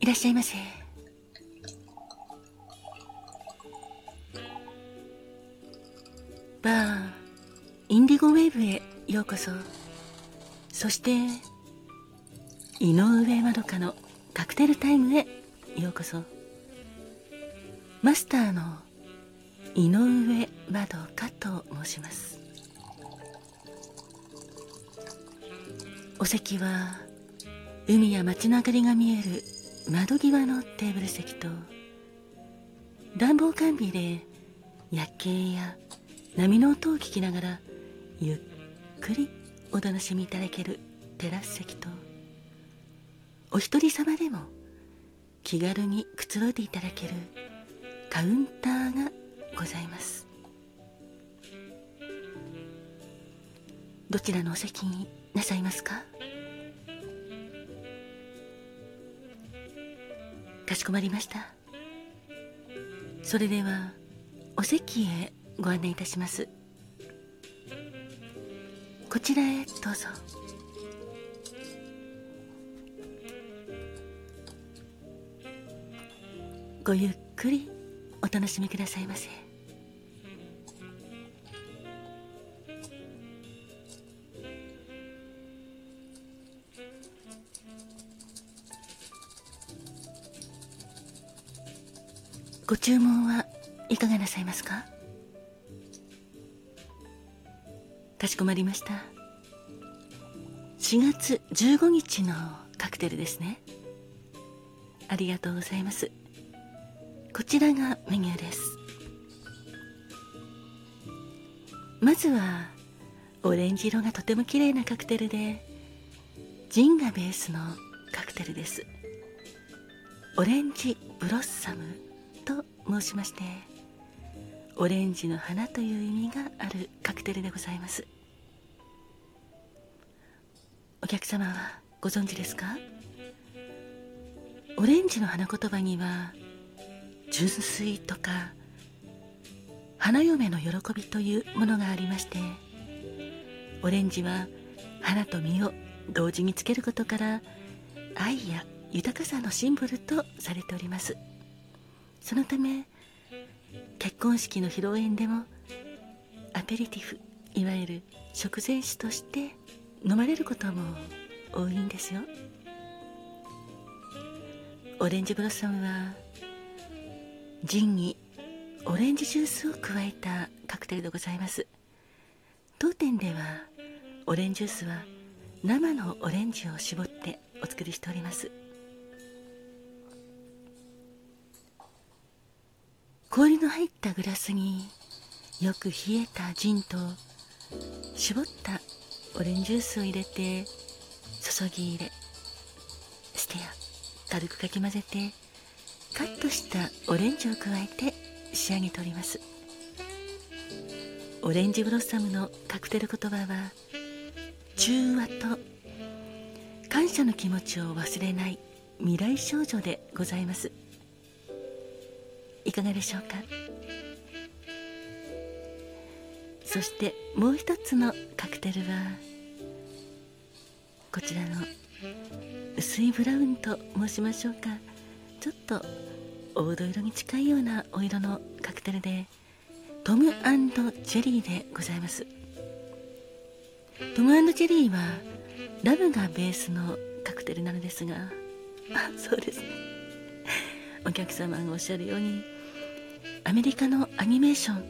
いらっしゃいませ。バーインディゴウェーブへようこそ。そして井上まどかのカクテルタイムへようこそ。マスターの井上まどかと申します。お席は海や街の明かりが見える窓際のテーブル席と暖房完備で夜景や波の音を聞きながらゆっくりお楽しみいただけるテラス席とお一人様でも気軽にくつろいでいただけるカウンターがございます。どちらのお席になさいますか？かしこまりました。それではお席へご案内いたします。こちらへどうぞ。ごゆっくりお楽しみくださいませ。ご注文はいかがなさいますか？かしこまりました。4月15日のカクテルですね。ありがとうございます。こちらがメニューです。まずはオレンジ色がとても綺麗なカクテルでジンがベースのカクテルです。オレンジブロッサム。申しましてオレンジの花という意味があるカクテルでございます。お客様はご存知ですか？オレンジの花言葉には純粋とか花嫁の喜びというものがありましてオレンジは花と実を同時につけることから愛や豊かさのシンボルとされております。そのため結婚式の披露宴でもアペリティフいわゆる食前酒として飲まれることも多いんですよ。オレンジブロッサムはジンにオレンジジュースを加えたカクテルでございます。当店ではオレンジジュースは生のオレンジを絞ってお作りしております。氷の入ったグラスによく冷えたジンと絞ったオレンジジュースを入れて注ぎ入れステア軽くかき混ぜてカットしたオレンジを加えて仕上げております。オレンジブロッサムのカクテル言葉は中和と感謝の気持ちを忘れない未来少女でございます。いかがでしょうか？そしてもう一つのカクテルはこちらの薄いブラウンと申しましょうか。ちょっと黄土色に近いようなお色のカクテルでトムジェリーでございます。トムジェリーはラムがベースのカクテルなのですが。あそうですね。お客様がおっしゃるようにアメリカのアニメーション。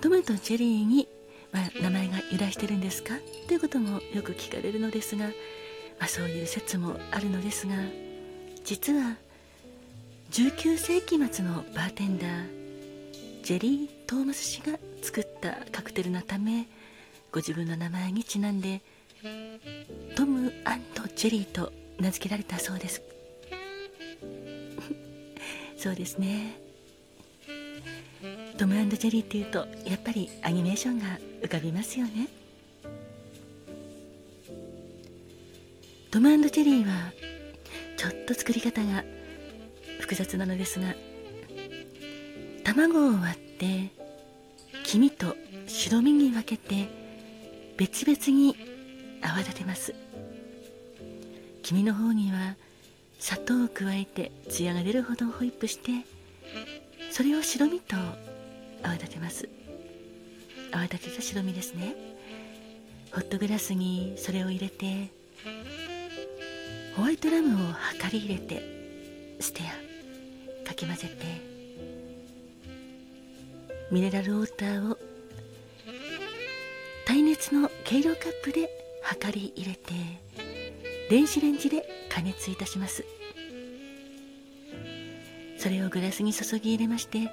トムとジェリーに、まあ、名前が由来してるんですか？ということもよく聞かれるのですが、まあ、そういう説もあるのですが実は19世紀末のバーテンダージェリー・トーマス氏が作ったカクテルのためご自分の名前にちなんでトムジェリーと名付けられたそうです。そうですね。トムジェリーっていうとやっぱりアニメーションが浮かびますよね。トムジェリーはちょっと作り方が複雑なのですが卵を割って黄身と白身に分けて別々に泡立てます。黄身の方には砂糖を加えて艶が出るほどホイップしてそれを白身と泡立てます。泡立てた白身ですね。ホットグラスにそれを入れてホワイトラムを量り入れてステアかき混ぜてミネラルウォーターを耐熱の計量カップで量り入れて電子レンジで加熱いたします。それをグラスに注ぎ入れまして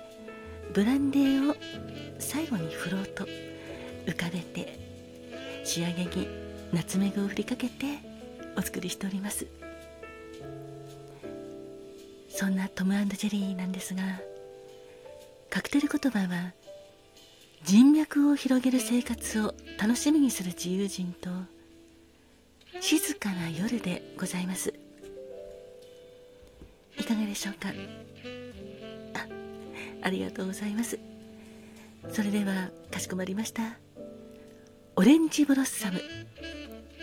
ブランデーを最後に振ろうと浮かべて仕上げにナツメグを振りかけてお作りしております。そんなトムジェリーなんですがカクテル言葉は人脈を広げる生活を楽しみにする自由人と静かな夜でございます。いかがでしょうか？ありがとうございます。それではかしこまりました。オレンジブロッサム。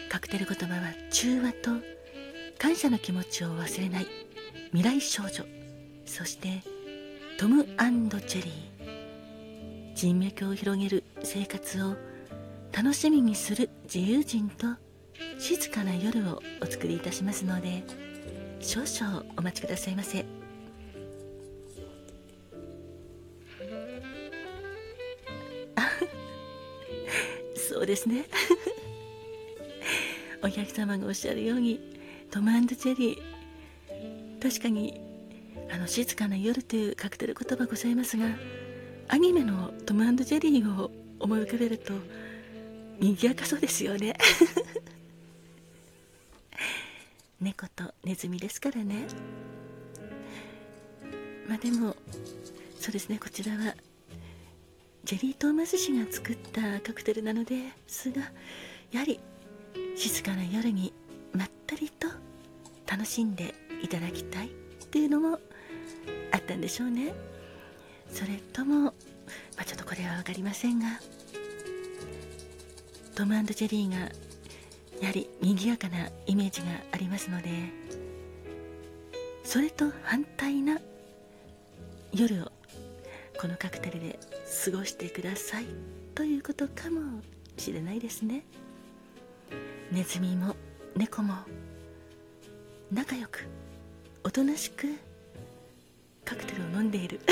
カクテル言葉は中和と感謝の気持ちを忘れない。未来少女。そしてトムジェリー。人脈を広げる生活を楽しみにする自由人と静かな夜をお作りいたしますので少々お待ちくださいませ。そうですね。お客様がおっしゃるようにトムジェリー。確かにあの静かな夜というカクテル言葉ございますがアニメのトムジェリーを思い浮かべると賑やかそうですよね。猫とネズミですからね。まあでもそうですねこちらはジェリー・トーマス氏が作ったカクテルなのですがやはり静かな夜にまったりと楽しんでいただきたいっていうのもあったんでしょうね。それとも、まあ、ちょっとこれは分かりませんがトムジェリーがやはり賑やかなイメージがありますのでそれと反対な夜をこのカクテルで過ごしてください。ということかもしれないですね。ネズミも猫も仲良くおとなしくカクテルを飲んでいる。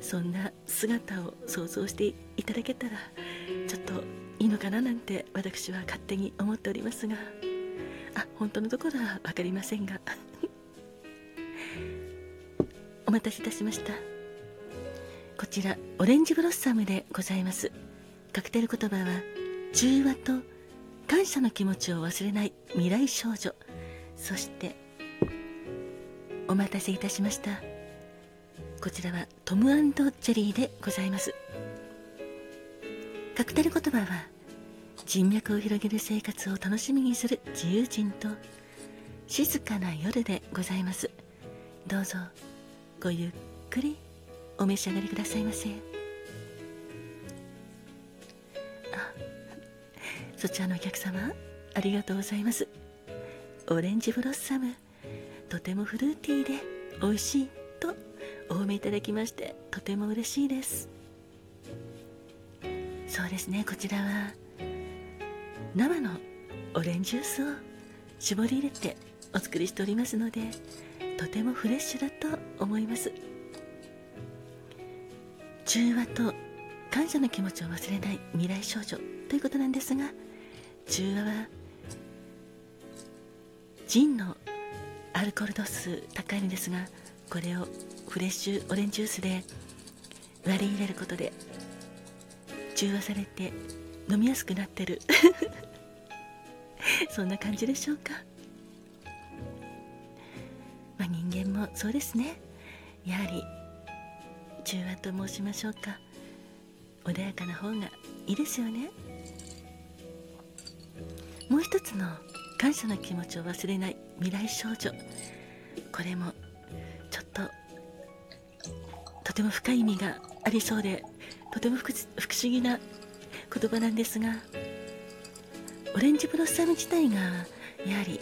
そんな姿を想像していただけたらちょっといいのかななんて私は勝手に思っておりますが。あ本当のところは分かりませんが。お待たせいたしました。こちらオレンジブロッサムでございます。カクテル言葉は中和と感謝の気持ちを忘れない未来少女。そしてお待たせいたしました。こちらはトムジェリーでございます。カクテル言葉は人脈を広げる生活を楽しみにする自由人と静かな夜でございます。どうぞごゆっくりお召し上がりくださいませ。あそちらのお客様ありがとうございます。オレンジブロッサムとてもフルーティーで美味しいとお褒めいただきましてとても嬉しいです。そうですねこちらは生のオレンジジュースを絞り入れてお作りしておりますのでとてもフレッシュだと思います。中和と感謝の気持ちを忘れない未来少女ということなんですが中和はジンのアルコール度数高いんですがこれをフレッシュオレンジジュースで割り入れることで中和されて飲みやすくなってる。そんな感じでしょうか。まあ人間もそうですね。やはり中和と申しましょうか。穏やかな方がいいですよね。もう一つの感謝の気持ちを忘れない未来少女。これもちょっととても深い意味がありそうでとても不思議な言葉なんですがオレンジブロッサム自体がやはり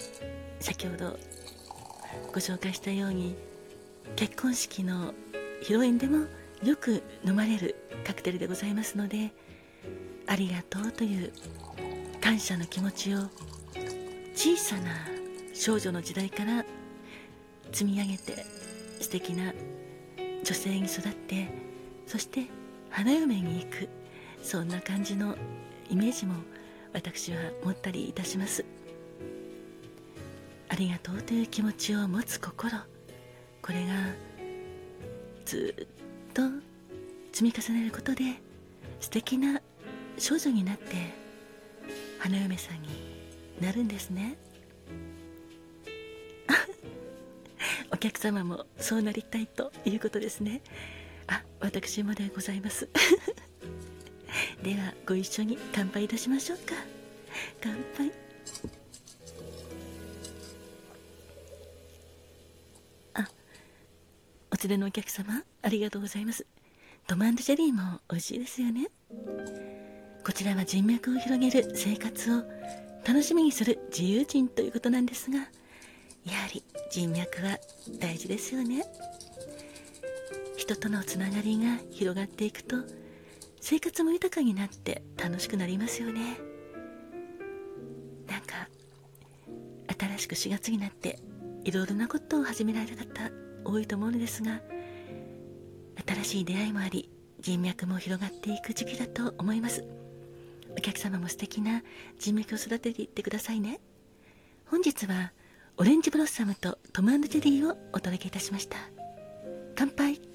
先ほどご紹介したように結婚式の披露宴でもよく飲まれるカクテルでございますのでありがとうという感謝の気持ちを小さな少女の時代から積み上げて素敵な女性に育ってそして花嫁に行くそんな感じのイメージも私は持ったりいたします。ありがとうという気持ちを持つ心これがずっと積み重ねることで素敵な少女になって花嫁さんになるんですね。お客様もそうなりたいということですね。あ私もでございます。ではご一緒に乾杯いたしましょうか。乾杯。連れのお客様ありがとうございます。トマンドジェリーも美味しいですよね。こちらは人脈を広げる生活を楽しみにする自由人ということなんですがやはり人脈は大事ですよね。人とのつながりが広がっていくと生活も豊かになって楽しくなりますよね。なんか新しく4月になっていろいろなことを始められた方多いと思うのですが新しい出会いもあり人脈も広がっていく時期だと思います。お客様も素敵な人脈を育てていってくださいね。本日はオレンジブロッサムとトムジェリーをお届けいたしました。乾杯。